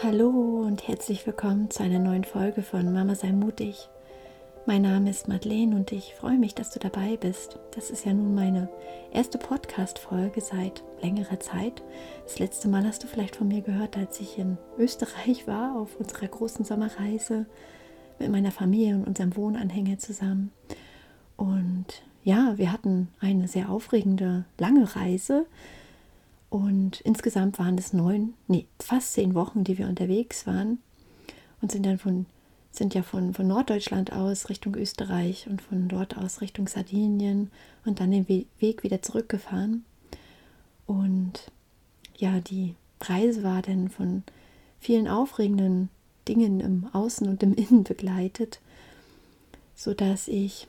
Hallo und herzlich willkommen zu einer neuen Folge von Mama sei mutig. Mein Name ist Madeleine und ich freue mich, dass du dabei bist. Das ist ja nun meine erste Podcast-Folge seit längerer Zeit. Das letzte Mal hast du vielleicht von mir gehört, als ich in Österreich war, auf unserer großen Sommerreise mit meiner Familie und unserem Wohnanhänger zusammen. Und ja, wir hatten eine sehr aufregende, lange Reise und insgesamt waren es neun, nee, fast zehn Wochen, die wir unterwegs waren und sind dann von, sind ja von, von Norddeutschland aus Richtung Österreich und von dort aus Richtung Sardinien und dann den Weg wieder zurückgefahren. Und ja, die Reise war dann von vielen aufregenden Dingen im Außen und im Innen begleitet, sodass ich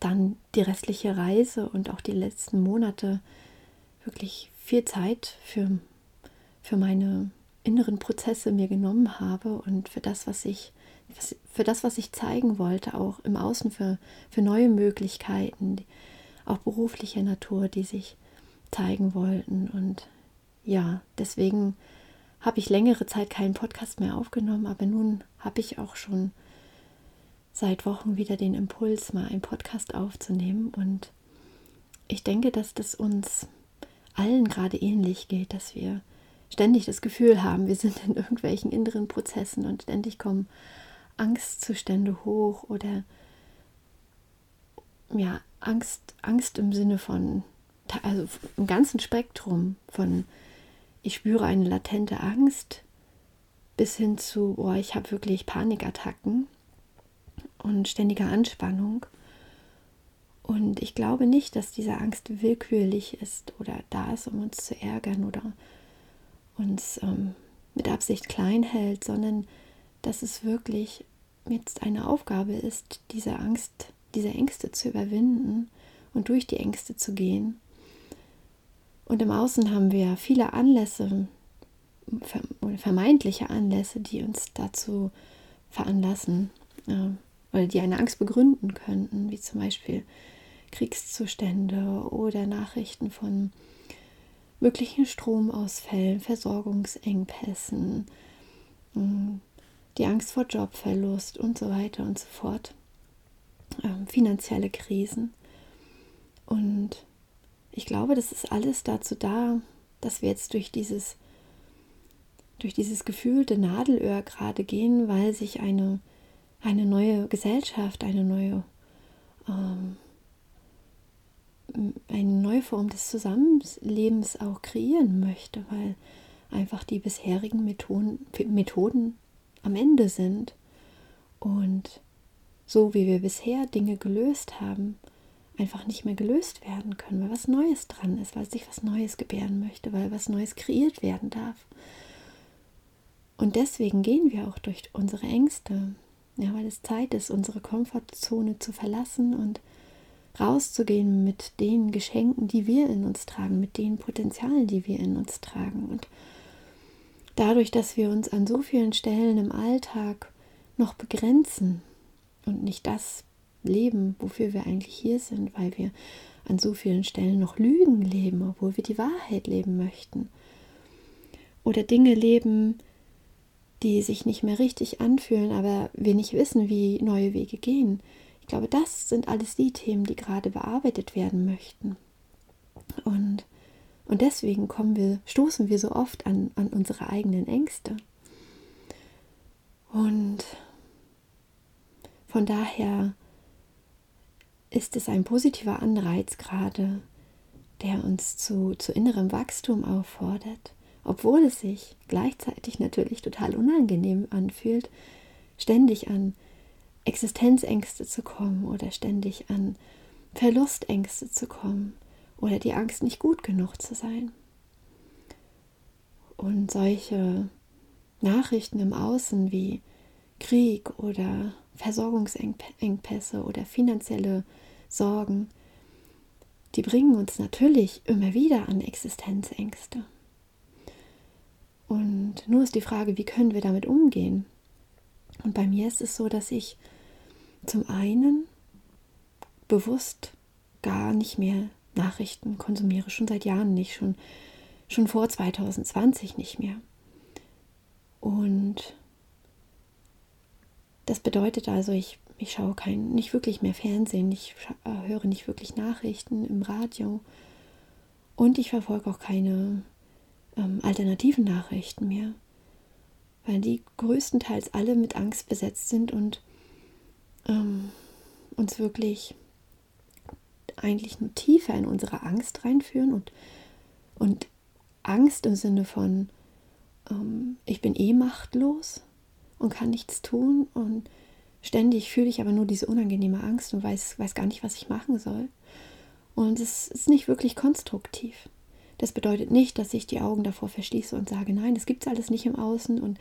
dann die restliche Reise und auch die letzten Monate wirklich viel Zeit für, für meine inneren Prozesse mir genommen habe und für das, was ich, für das, was ich zeigen wollte, auch im Außen für, für neue Möglichkeiten, auch beruflicher Natur, die sich zeigen wollten. Und ja, deswegen habe ich längere Zeit keinen Podcast mehr aufgenommen, aber nun habe ich auch schon seit Wochen wieder den Impuls, mal einen Podcast aufzunehmen. Und ich denke, dass das uns allen gerade ähnlich geht, dass wir ständig das Gefühl haben, wir sind in irgendwelchen inneren Prozessen und ständig kommen Angstzustände hoch oder ja, Angst, Angst im Sinne von, also im ganzen Spektrum von, ich spüre eine latente Angst bis hin zu, oh, ich habe wirklich Panikattacken und ständiger Anspannung. Und ich glaube nicht, dass diese Angst willkürlich ist oder da ist, um uns zu ärgern oder uns ähm, mit Absicht klein hält, sondern dass es wirklich jetzt eine Aufgabe ist, diese Angst, diese Ängste zu überwinden und durch die Ängste zu gehen. Und im Außen haben wir viele Anlässe vermeintliche Anlässe, die uns dazu veranlassen äh, oder die eine Angst begründen könnten, wie zum Beispiel Kriegszustände oder Nachrichten von möglichen Stromausfällen, Versorgungsengpässen, hm, die Angst vor Jobverlust und so weiter und so fort, ähm, finanzielle Krisen. Und ich glaube, das ist alles dazu da, dass wir jetzt durch dieses, durch dieses gefühlte Nadelöhr gerade gehen, weil sich eine, eine neue Gesellschaft, eine neue ähm, eine neue Form des Zusammenlebens auch kreieren möchte, weil einfach die bisherigen Methoden, Methoden am Ende sind. Und so wie wir bisher Dinge gelöst haben, einfach nicht mehr gelöst werden können, weil was Neues dran ist, weil sich was Neues gebären möchte, weil was Neues kreiert werden darf. Und deswegen gehen wir auch durch unsere Ängste, ja, weil es Zeit ist, unsere Komfortzone zu verlassen und rauszugehen mit den Geschenken, die wir in uns tragen, mit den Potenzialen, die wir in uns tragen. Und dadurch, dass wir uns an so vielen Stellen im Alltag noch begrenzen und nicht das leben, wofür wir eigentlich hier sind, weil wir an so vielen Stellen noch Lügen leben, obwohl wir die Wahrheit leben möchten. Oder Dinge leben, die sich nicht mehr richtig anfühlen, aber wir nicht wissen, wie neue Wege gehen glaube, das sind alles die Themen, die gerade bearbeitet werden möchten. Und, und deswegen kommen wir, stoßen wir so oft an, an unsere eigenen Ängste. Und von daher ist es ein positiver Anreiz gerade, der uns zu, zu innerem Wachstum auffordert, obwohl es sich gleichzeitig natürlich total unangenehm anfühlt, ständig an Existenzängste zu kommen oder ständig an Verlustängste zu kommen oder die Angst, nicht gut genug zu sein. Und solche Nachrichten im Außen wie Krieg oder Versorgungsengpässe oder finanzielle Sorgen, die bringen uns natürlich immer wieder an Existenzängste. Und nur ist die Frage, wie können wir damit umgehen? Und bei mir ist es so, dass ich zum einen bewusst gar nicht mehr Nachrichten konsumiere, schon seit Jahren nicht, schon, schon vor 2020 nicht mehr. Und das bedeutet also, ich, ich schaue kein, nicht wirklich mehr Fernsehen, ich äh, höre nicht wirklich Nachrichten im Radio und ich verfolge auch keine ähm, alternativen Nachrichten mehr, weil die größtenteils alle mit Angst besetzt sind und ähm, uns wirklich eigentlich nur tiefer in unsere Angst reinführen und, und Angst im Sinne von, ähm, ich bin eh machtlos und kann nichts tun und ständig fühle ich aber nur diese unangenehme Angst und weiß, weiß gar nicht, was ich machen soll. Und es ist nicht wirklich konstruktiv. Das bedeutet nicht, dass ich die Augen davor verschließe und sage, nein, das gibt es alles nicht im Außen und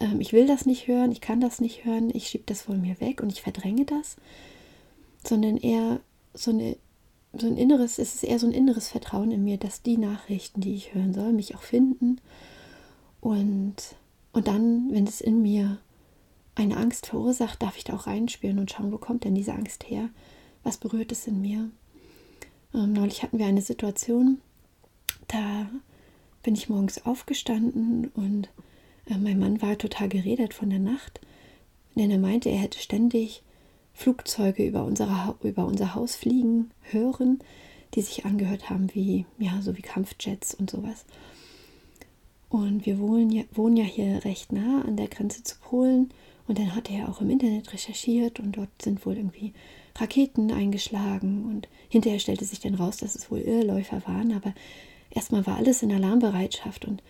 ähm, ich will das nicht hören, ich kann das nicht hören, ich schiebe das von mir weg und ich verdränge das, sondern eher so, eine, so ein inneres, es ist eher so ein inneres Vertrauen in mir, dass die Nachrichten, die ich hören soll, mich auch finden und, und dann, wenn es in mir eine Angst verursacht, darf ich da auch reinspüren und schauen, wo kommt denn diese Angst her? Was berührt es in mir? Ähm, neulich hatten wir eine Situation, da bin ich morgens aufgestanden und äh, mein Mann war total geredet von der Nacht, denn er meinte, er hätte ständig Flugzeuge über, unsere, über unser Haus fliegen hören, die sich angehört haben wie, ja, so wie Kampfjets und sowas. Und wir wohnen ja, wohnen ja hier recht nah an der Grenze zu Polen. Und dann hat er auch im Internet recherchiert und dort sind wohl irgendwie Raketen eingeschlagen. Und hinterher stellte sich dann raus, dass es wohl Irrläufer waren. Aber erstmal war alles in Alarmbereitschaft. Und,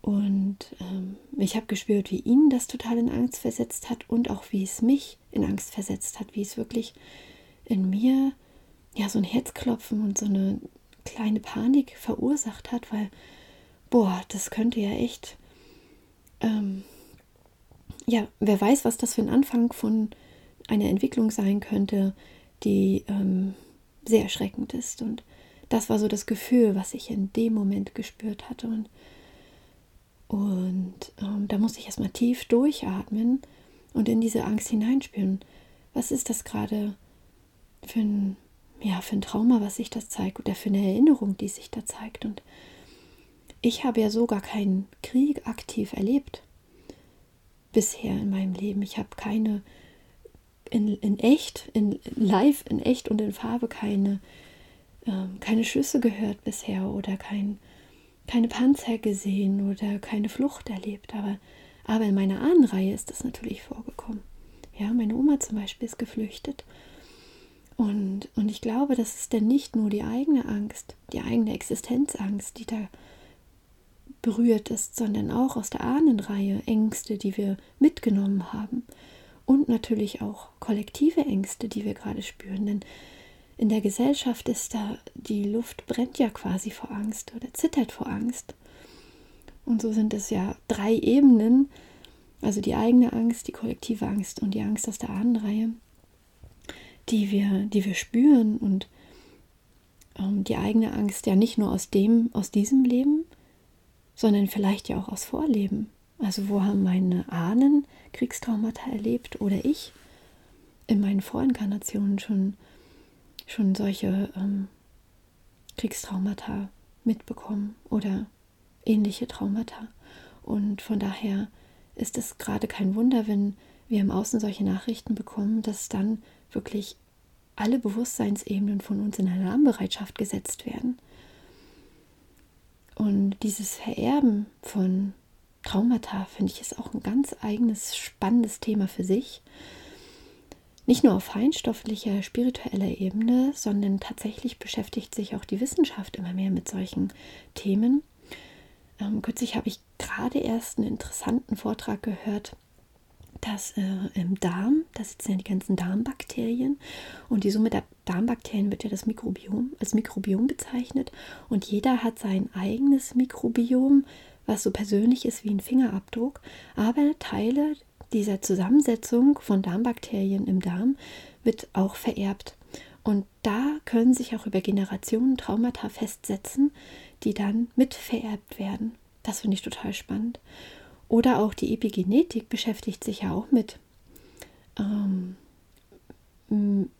und ähm, ich habe gespürt, wie ihn das total in Angst versetzt hat und auch wie es mich in Angst versetzt hat. Wie es wirklich in mir ja so ein Herzklopfen und so eine kleine Panik verursacht hat, weil boah, das könnte ja echt, ähm, ja, wer weiß, was das für ein Anfang von einer Entwicklung sein könnte, die ähm, sehr erschreckend ist. Und das war so das Gefühl, was ich in dem Moment gespürt hatte. Und, und ähm, da musste ich erstmal tief durchatmen und in diese Angst hineinspüren. Was ist das gerade für ein, ja, für ein Trauma, was sich das zeigt oder für eine Erinnerung, die sich da zeigt? Und ich habe ja so gar keinen Krieg aktiv erlebt bisher in meinem Leben. Ich habe keine in, in echt, in live, in echt und in Farbe keine, ähm, keine Schüsse gehört bisher oder kein, keine Panzer gesehen oder keine Flucht erlebt. Aber, aber in meiner Ahnenreihe ist das natürlich vorgekommen. Ja, meine Oma zum Beispiel ist geflüchtet. Und, und ich glaube, das ist denn nicht nur die eigene Angst, die eigene Existenzangst, die da berührt ist, sondern auch aus der Ahnenreihe Ängste, die wir mitgenommen haben. Und natürlich auch kollektive Ängste, die wir gerade spüren. Denn in der Gesellschaft ist da, die Luft brennt ja quasi vor Angst oder zittert vor Angst. Und so sind es ja drei Ebenen, also die eigene Angst, die kollektive Angst und die Angst aus der Ahnenreihe, die wir, die wir spüren und ähm, die eigene Angst ja nicht nur aus dem, aus diesem Leben, sondern vielleicht ja auch aus Vorleben. Also wo haben meine Ahnen Kriegstraumata erlebt oder ich in meinen Vorinkarnationen schon, schon solche ähm, Kriegstraumata mitbekommen oder ähnliche Traumata. Und von daher ist es gerade kein Wunder, wenn wir im Außen solche Nachrichten bekommen, dass dann wirklich alle Bewusstseinsebenen von uns in Alarmbereitschaft gesetzt werden. Und dieses Vererben von Traumata, finde ich, ist auch ein ganz eigenes, spannendes Thema für sich. Nicht nur auf feinstofflicher, spiritueller Ebene, sondern tatsächlich beschäftigt sich auch die Wissenschaft immer mehr mit solchen Themen. Ähm, kürzlich habe ich gerade erst einen interessanten Vortrag gehört dass äh, im Darm, da sitzen ja die ganzen Darmbakterien und die Summe der Darmbakterien wird ja das Mikrobiom als Mikrobiom bezeichnet und jeder hat sein eigenes Mikrobiom, was so persönlich ist wie ein Fingerabdruck, aber Teile dieser Zusammensetzung von Darmbakterien im Darm wird auch vererbt. Und da können sich auch über Generationen Traumata festsetzen, die dann mit vererbt werden. Das finde ich total spannend. Oder auch die Epigenetik beschäftigt sich ja auch mit, ähm,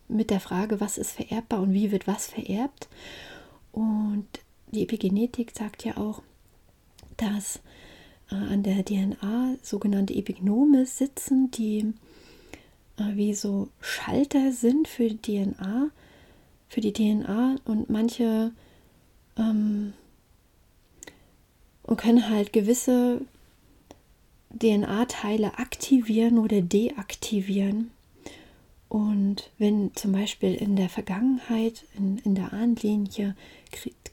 mit der Frage, was ist vererbbar und wie wird was vererbt. Und die Epigenetik sagt ja auch, dass an der DNA sogenannte Epignome sitzen, die äh, wie so Schalter sind für die DNA, für die DNA und manche ähm, und können halt gewisse DNA-Teile aktivieren oder deaktivieren. Und wenn zum Beispiel in der Vergangenheit, in, in der Ahnlinie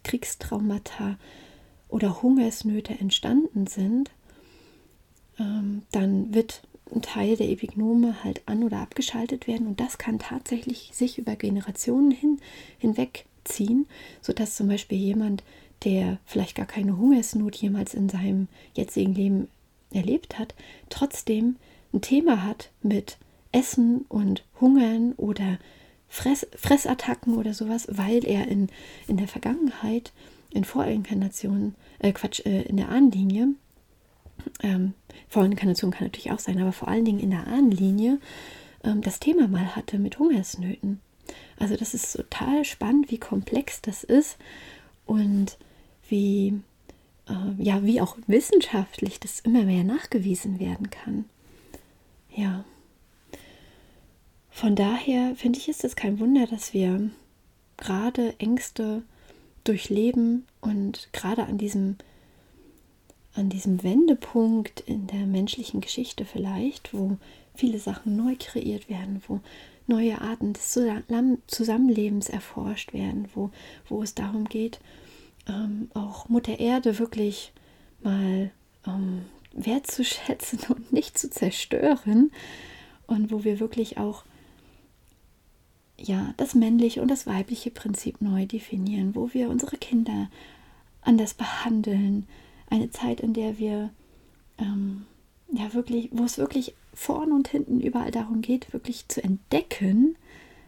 Kriegstraumata oder Hungersnöte entstanden sind, ähm, dann wird ein Teil der Epignome halt an- oder abgeschaltet werden und das kann tatsächlich sich über Generationen hin, hinwegziehen, sodass zum Beispiel jemand, der vielleicht gar keine Hungersnot jemals in seinem jetzigen Leben erlebt hat, trotzdem ein Thema hat mit Essen und Hungern oder Fress, Fressattacken oder sowas, weil er in, in der Vergangenheit, in Vorinkarnationen, äh Quatsch, äh, in der Ahnenlinie, ähm, Vorinkarnation kann natürlich auch sein, aber vor allen Dingen in der Ahnenlinie ähm, das Thema mal hatte mit Hungersnöten. Also das ist total spannend, wie komplex das ist und wie äh, ja, wie auch wissenschaftlich das immer mehr nachgewiesen werden kann. Ja. Von daher finde ich, ist es kein Wunder, dass wir gerade Ängste durchleben und gerade an diesem, an diesem Wendepunkt in der menschlichen Geschichte vielleicht, wo viele Sachen neu kreiert werden, wo neue Arten des Zusammenlebens erforscht werden, wo, wo es darum geht, ähm, auch Mutter Erde wirklich mal ähm, wertzuschätzen und nicht zu zerstören. Und wo wir wirklich auch ja das männliche und das weibliche Prinzip neu definieren, wo wir unsere Kinder anders behandeln, eine Zeit, in der wir ähm, ja wirklich, wo es wirklich vorn und hinten überall darum geht, wirklich zu entdecken,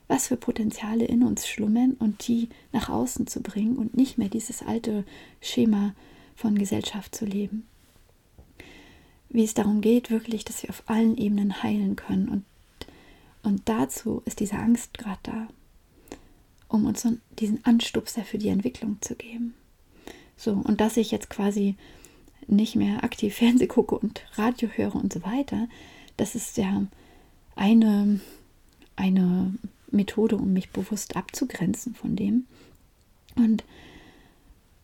was für Potenziale in uns schlummern und die nach außen zu bringen und nicht mehr dieses alte Schema von Gesellschaft zu leben. Wie es darum geht, wirklich, dass wir auf allen Ebenen heilen können. Und, und dazu ist diese Angst gerade da, um uns diesen Anstupser für die Entwicklung zu geben. So, und dass ich jetzt quasi nicht mehr aktiv Fernseh gucke und Radio höre und so weiter, das ist ja eine, eine Methode, um mich bewusst abzugrenzen von dem. Und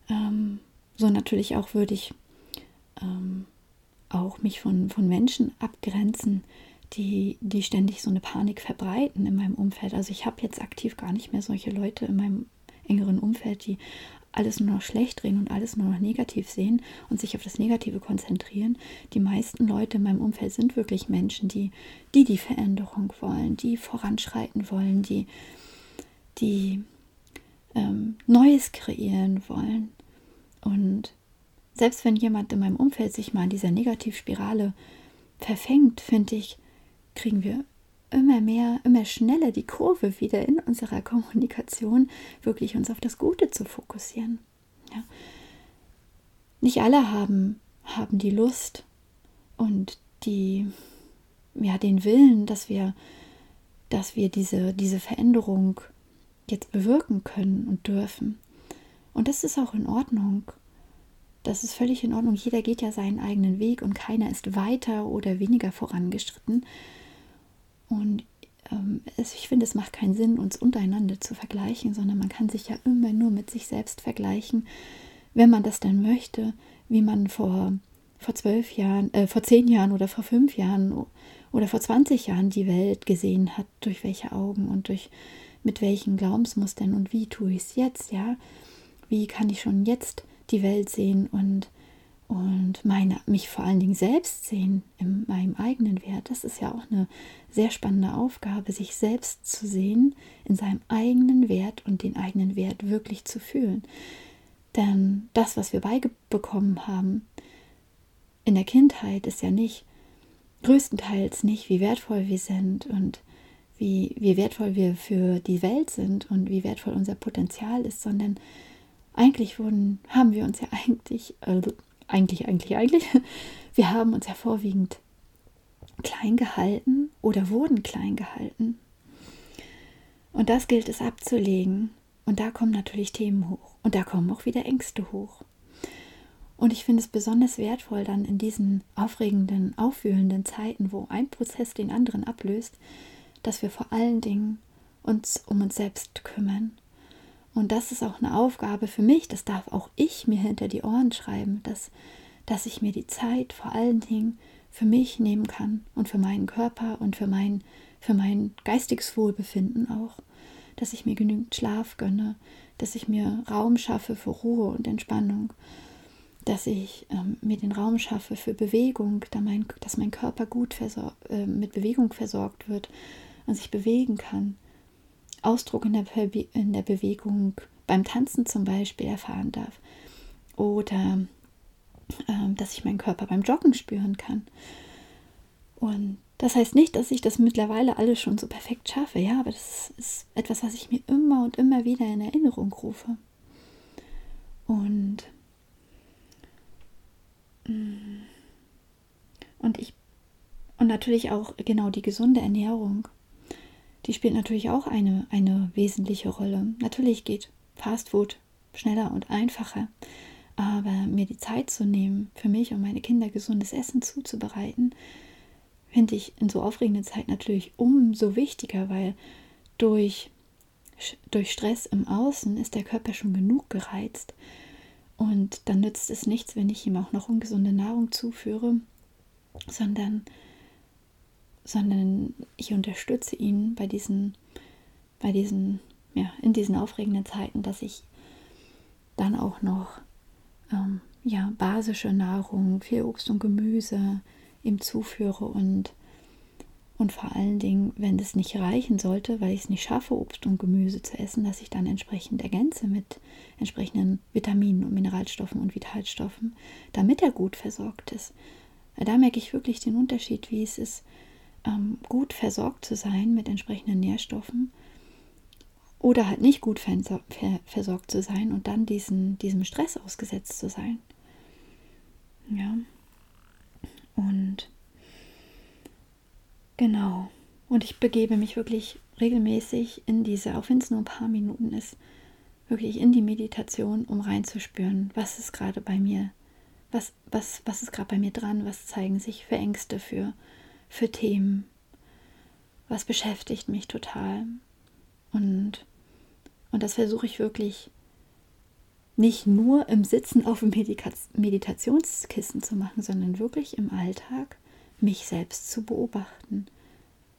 ähm, so natürlich auch würde ich ähm, auch mich von, von Menschen abgrenzen, die, die ständig so eine Panik verbreiten in meinem Umfeld. Also ich habe jetzt aktiv gar nicht mehr solche Leute in meinem engeren Umfeld, die alles nur noch schlecht drehen und alles nur noch negativ sehen und sich auf das Negative konzentrieren. Die meisten Leute in meinem Umfeld sind wirklich Menschen, die die, die Veränderung wollen, die voranschreiten wollen, die, die ähm, Neues kreieren wollen. Und selbst wenn jemand in meinem Umfeld sich mal in dieser Negativspirale verfängt, finde ich, kriegen wir immer mehr, immer schneller die Kurve wieder in unserer Kommunikation, wirklich uns auf das Gute zu fokussieren. Ja. Nicht alle haben, haben die Lust und die, ja, den Willen, dass wir, dass wir diese, diese Veränderung jetzt bewirken können und dürfen. Und das ist auch in Ordnung. Das ist völlig in Ordnung. Jeder geht ja seinen eigenen Weg und keiner ist weiter oder weniger vorangeschritten. Und ähm, es, ich finde, es macht keinen Sinn, uns untereinander zu vergleichen, sondern man kann sich ja immer nur mit sich selbst vergleichen, wenn man das dann möchte, wie man vor, vor zwölf Jahren, äh, vor zehn Jahren oder vor fünf Jahren oder vor 20 Jahren die Welt gesehen hat, durch welche Augen und durch mit welchen Glaubensmustern und wie tue ich es jetzt, ja? Wie kann ich schon jetzt die Welt sehen und und meine, mich vor allen Dingen selbst sehen in meinem eigenen Wert. Das ist ja auch eine sehr spannende Aufgabe, sich selbst zu sehen in seinem eigenen Wert und den eigenen Wert wirklich zu fühlen. Denn das, was wir beigebekommen haben in der Kindheit, ist ja nicht, größtenteils nicht, wie wertvoll wir sind und wie, wie wertvoll wir für die Welt sind und wie wertvoll unser Potenzial ist, sondern eigentlich wurden, haben wir uns ja eigentlich, also eigentlich, eigentlich, eigentlich, wir haben uns ja vorwiegend klein gehalten oder wurden klein gehalten. Und das gilt es abzulegen. Und da kommen natürlich Themen hoch. Und da kommen auch wieder Ängste hoch. Und ich finde es besonders wertvoll, dann in diesen aufregenden, aufwühlenden Zeiten, wo ein Prozess den anderen ablöst, dass wir vor allen Dingen uns um uns selbst kümmern. Und das ist auch eine Aufgabe für mich, das darf auch ich mir hinter die Ohren schreiben, dass, dass ich mir die Zeit vor allen Dingen für mich nehmen kann und für meinen Körper und für mein, für mein geistiges Wohlbefinden auch, dass ich mir genügend Schlaf gönne, dass ich mir Raum schaffe für Ruhe und Entspannung. Dass ich ähm, mir den Raum schaffe für Bewegung, da mein, dass mein Körper gut äh, mit Bewegung versorgt wird und sich bewegen kann. Ausdruck in der, in der Bewegung beim Tanzen zum Beispiel erfahren darf. Oder ähm, dass ich meinen Körper beim Joggen spüren kann. Und das heißt nicht, dass ich das mittlerweile alles schon so perfekt schaffe, ja, aber das ist etwas, was ich mir immer und immer wieder in Erinnerung rufe. Und Mm. Und ich und natürlich auch genau die gesunde Ernährung. Die spielt natürlich auch eine, eine wesentliche Rolle. Natürlich geht Fastfood schneller und einfacher. Aber mir die Zeit zu nehmen, für mich und meine Kinder gesundes Essen zuzubereiten, finde ich in so aufregenden Zeiten natürlich umso wichtiger, weil durch, durch Stress im Außen ist der Körper schon genug gereizt. Und dann nützt es nichts, wenn ich ihm auch noch ungesunde Nahrung zuführe, sondern, sondern ich unterstütze ihn bei diesen, bei diesen, ja, in diesen aufregenden Zeiten, dass ich dann auch noch ähm, ja, basische Nahrung, viel Obst und Gemüse ihm zuführe und und vor allen Dingen, wenn es nicht reichen sollte, weil ich es nicht schaffe, Obst und Gemüse zu essen, dass ich dann entsprechend ergänze mit entsprechenden Vitaminen und Mineralstoffen und Vitalstoffen, damit er gut versorgt ist. Da merke ich wirklich den Unterschied, wie es ist, ähm, gut versorgt zu sein mit entsprechenden Nährstoffen oder halt nicht gut versorgt zu sein und dann diesen, diesem Stress ausgesetzt zu sein. Ja. Und Genau. Und ich begebe mich wirklich regelmäßig in diese, auch wenn es nur ein paar Minuten ist, wirklich in die Meditation, um reinzuspüren, was ist gerade bei mir, was, was, was ist gerade bei mir dran, was zeigen sich für Ängste, für, für Themen, was beschäftigt mich total. Und, und das versuche ich wirklich nicht nur im Sitzen auf dem Meditationskissen zu machen, sondern wirklich im Alltag mich selbst zu beobachten.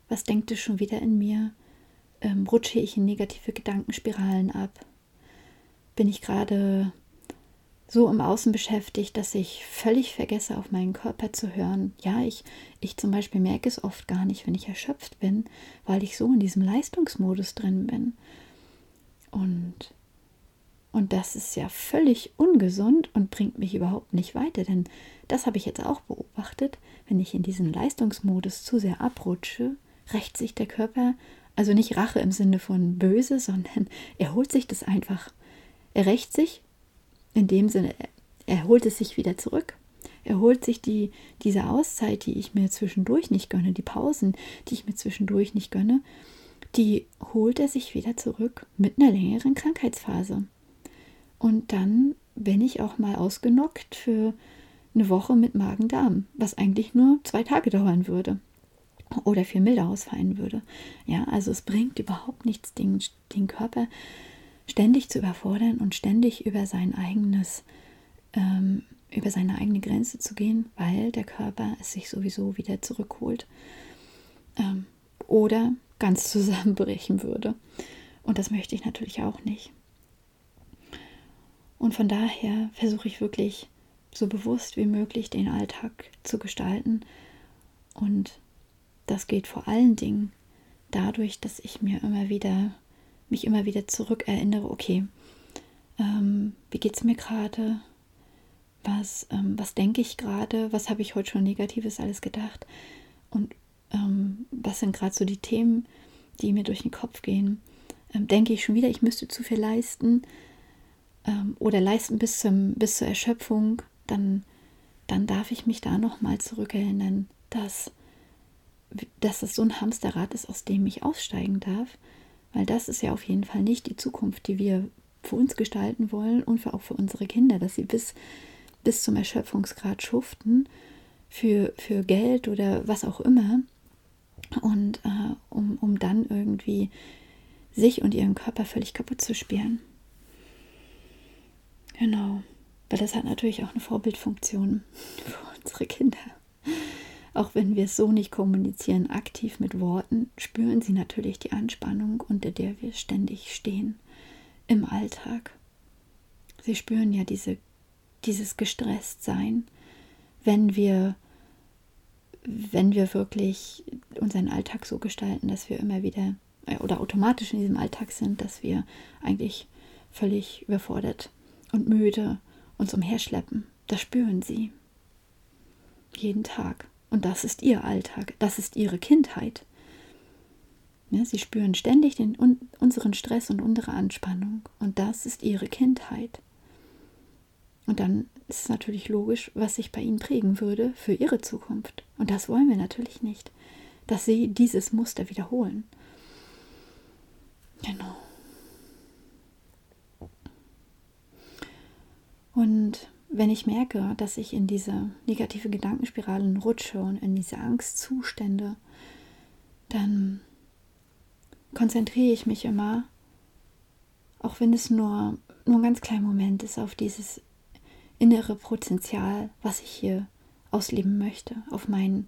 Was denkt es schon wieder in mir? Ähm, rutsche ich in negative Gedankenspiralen ab? Bin ich gerade so im Außen beschäftigt, dass ich völlig vergesse, auf meinen Körper zu hören. Ja, ich, ich zum Beispiel merke es oft gar nicht, wenn ich erschöpft bin, weil ich so in diesem Leistungsmodus drin bin. Und und das ist ja völlig ungesund und bringt mich überhaupt nicht weiter, denn das habe ich jetzt auch beobachtet. Wenn ich in diesen Leistungsmodus zu sehr abrutsche, rächt sich der Körper, also nicht Rache im Sinne von böse, sondern er holt sich das einfach. Er rächt sich, in dem Sinne, er holt es sich wieder zurück. Er holt sich die, diese Auszeit, die ich mir zwischendurch nicht gönne, die Pausen, die ich mir zwischendurch nicht gönne, die holt er sich wieder zurück mit einer längeren Krankheitsphase. Und dann bin ich auch mal ausgenockt für eine Woche mit Magen-Darm, was eigentlich nur zwei Tage dauern würde oder viel milder ausfallen würde. Ja, also es bringt überhaupt nichts, den, den Körper ständig zu überfordern und ständig über sein eigenes, ähm, über seine eigene Grenze zu gehen, weil der Körper es sich sowieso wieder zurückholt ähm, oder ganz zusammenbrechen würde. Und das möchte ich natürlich auch nicht. Und von daher versuche ich wirklich so bewusst wie möglich den Alltag zu gestalten. Und das geht vor allen Dingen dadurch, dass ich mir immer wieder, mich immer wieder zurückerinnere, okay, ähm, wie geht es mir gerade? Was, ähm, was denke ich gerade? Was habe ich heute schon Negatives alles gedacht? Und ähm, was sind gerade so die Themen, die mir durch den Kopf gehen? Ähm, denke ich schon wieder, ich müsste zu viel leisten? ähm, oder leisten bis, zum, bis zur Erschöpfung, dann, dann darf ich mich da nochmal zurückerinnern, dass, dass es so ein Hamsterrad ist, aus dem ich aussteigen darf. Weil das ist ja auf jeden Fall nicht die Zukunft, die wir für uns gestalten wollen und für, auch für unsere Kinder, dass sie bis, bis zum Erschöpfungsgrad schuften für, für Geld oder was auch immer. Und äh, um, um dann irgendwie sich und ihren Körper völlig kaputt zu spielen. Genau. Weil das hat natürlich auch eine Vorbildfunktion für unsere Kinder. Auch wenn wir es so nicht kommunizieren, aktiv mit Worten, spüren sie natürlich die Anspannung, unter der wir ständig stehen im Alltag. Sie spüren ja diese, dieses Gestresstsein, wenn wir, wenn wir wirklich unseren Alltag so gestalten, dass wir immer wieder äh, oder automatisch in diesem Alltag sind, dass wir eigentlich völlig überfordert und müde uns umherschleppen. Das spüren sie. Jeden Tag. Und das ist ihr Alltag, das ist ihre Kindheit. Ja, sie spüren ständig den, un, unseren Stress und unsere Anspannung. Und das ist ihre Kindheit. Und dann ist es natürlich logisch, was sich bei ihnen prägen würde für ihre Zukunft. Und das wollen wir natürlich nicht, dass sie dieses Muster wiederholen. Genau. Und wenn ich merke, dass ich in diese negative Gedankenspiralen rutsche und in diese Angstzustände, dann konzentriere ich mich immer, auch wenn es nur, nur ein ganz kleiner Moment ist, auf dieses innere Potenzial, was ich hier ausleben möchte, auf, mein,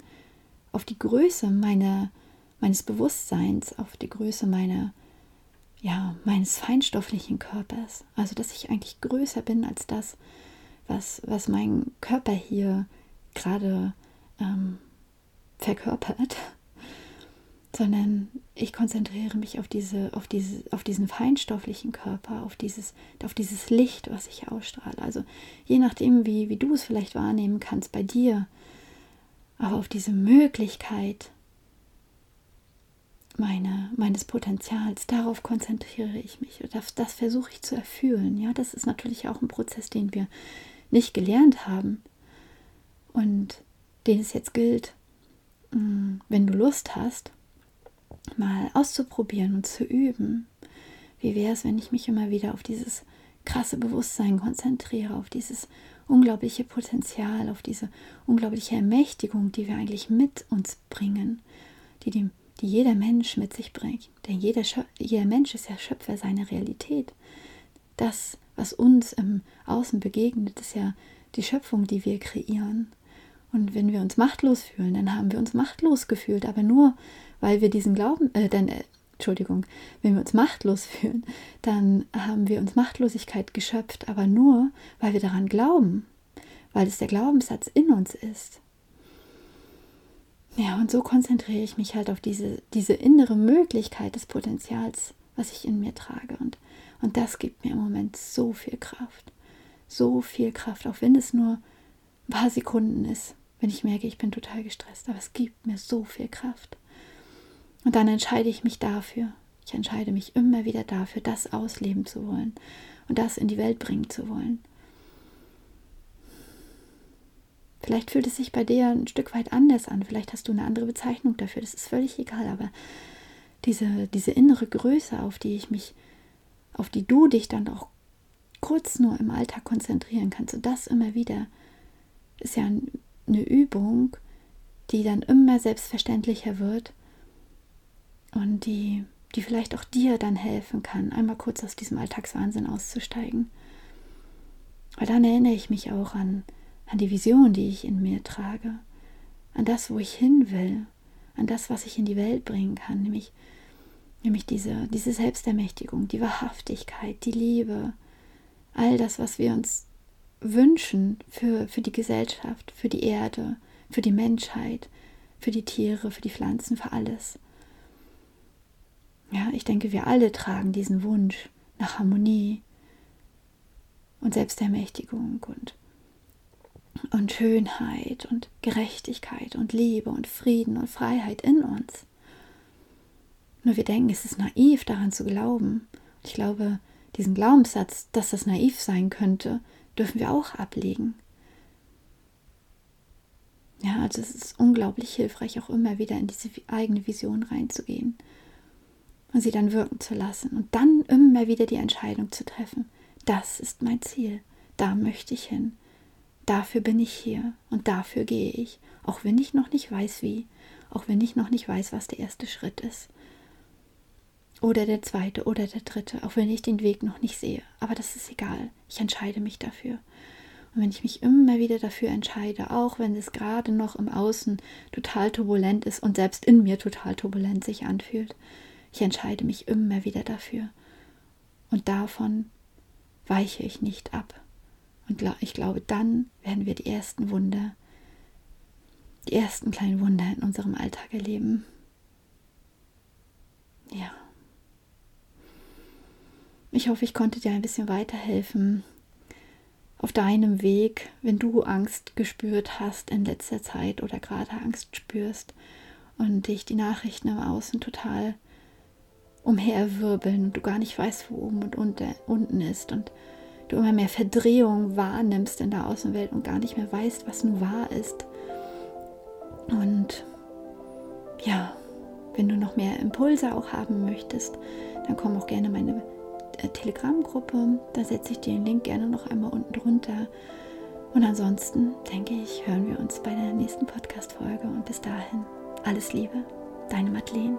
auf die Größe meiner, meines Bewusstseins, auf die Größe meiner, ja, meines feinstofflichen Körpers. Also, dass ich eigentlich größer bin als das, was, was mein Körper hier gerade ähm, verkörpert, sondern ich konzentriere mich auf, diese, auf, diese, auf diesen feinstofflichen Körper, auf dieses, auf dieses Licht, was ich ausstrahle. Also je nachdem, wie, wie du es vielleicht wahrnehmen kannst bei dir, aber auf diese Möglichkeit meine, meines Potenzials, darauf konzentriere ich mich. Das, das versuche ich zu erfüllen. Ja, das ist natürlich auch ein Prozess, den wir nicht gelernt haben und den es jetzt gilt, mm, wenn du Lust hast, mal auszuprobieren und zu üben. Wie wäre es, wenn ich mich immer wieder auf dieses krasse Bewusstsein konzentriere, auf dieses unglaubliche Potenzial, auf diese unglaubliche Ermächtigung, die wir eigentlich mit uns bringen, die, die, die jeder Mensch mit sich bringt. Denn jeder, jeder Mensch ist ja Schöpfer seiner Realität. Das, was uns im Außen begegnet, ist ja die Schöpfung, die wir kreieren. Und wenn wir uns machtlos fühlen, dann haben wir uns machtlos gefühlt, aber nur, weil wir diesen Glauben, äh, dann, äh, Entschuldigung, wenn wir uns machtlos fühlen, dann haben wir uns Machtlosigkeit geschöpft, aber nur, weil wir daran glauben, weil es der Glaubenssatz in uns ist. Ja, und so konzentriere ich mich halt auf diese, diese innere Möglichkeit des Potenzials, was ich in mir trage. Und, und das gibt mir im Moment so viel Kraft. So viel Kraft, auch wenn es nur ein paar Sekunden ist, wenn ich merke, ich bin total gestresst. Aber es gibt mir so viel Kraft. Und dann entscheide ich mich dafür. Ich entscheide mich immer wieder dafür, das ausleben zu wollen und das in die Welt bringen zu wollen. Vielleicht fühlt es sich bei dir ein Stück weit anders an. Vielleicht hast du eine andere Bezeichnung dafür. Das ist völlig egal. Aber diese, diese innere Größe, auf die ich mich, auf die du dich dann auch kurz nur im Alltag konzentrieren kannst und das immer wieder, ist ja eine Übung, die dann immer selbstverständlicher wird und die, die vielleicht auch dir dann helfen kann, einmal kurz aus diesem Alltagswahnsinn auszusteigen. Weil dann erinnere ich mich auch an, an die Vision, die ich in mir trage, an das, wo ich hin will, an das, was ich in die Welt bringen kann, nämlich, nämlich diese, diese Selbstermächtigung, die Wahrhaftigkeit, die Liebe, all das, was wir uns wünschen für, für die Gesellschaft, für die Erde, für die Menschheit, für die Tiere, für die Pflanzen, für alles. Ja, ich denke, wir alle tragen diesen Wunsch nach Harmonie und Selbstermächtigung und, und Schönheit und Gerechtigkeit und Liebe und Frieden und Freiheit in uns. Nur wir denken, es ist naiv daran zu glauben. Ich glaube, diesen Glaubenssatz, dass das naiv sein könnte, dürfen wir auch ablegen. Ja, also es ist unglaublich hilfreich, auch immer wieder in diese eigene Vision reinzugehen und sie dann wirken zu lassen und dann immer wieder die Entscheidung zu treffen, das ist mein Ziel, da möchte ich hin, dafür bin ich hier und dafür gehe ich, auch wenn ich noch nicht weiß wie, auch wenn ich noch nicht weiß, was der erste Schritt ist. Oder der zweite oder der dritte, auch wenn ich den Weg noch nicht sehe. Aber das ist egal. Ich entscheide mich dafür. Und wenn ich mich immer wieder dafür entscheide, auch wenn es gerade noch im Außen total turbulent ist und selbst in mir total turbulent sich anfühlt, ich entscheide mich immer wieder dafür. Und davon weiche ich nicht ab. Und ich glaube, dann werden wir die ersten Wunder, die ersten kleinen Wunder in unserem Alltag erleben. Ja. Ich hoffe, ich konnte dir ein bisschen weiterhelfen auf deinem Weg, wenn du Angst gespürt hast in letzter Zeit oder gerade Angst spürst und dich die Nachrichten im Außen total umherwirbeln und du gar nicht weißt, wo oben und unter, unten ist und du immer mehr Verdrehung wahrnimmst in der Außenwelt und gar nicht mehr weißt, was nun wahr ist. Und ja, wenn du noch mehr Impulse auch haben möchtest, dann komm auch gerne meine Telegram-Gruppe. Da setze ich dir den Link gerne noch einmal unten drunter. Und ansonsten denke ich, hören wir uns bei der nächsten Podcast-Folge. Und bis dahin, alles Liebe, deine Madeleine.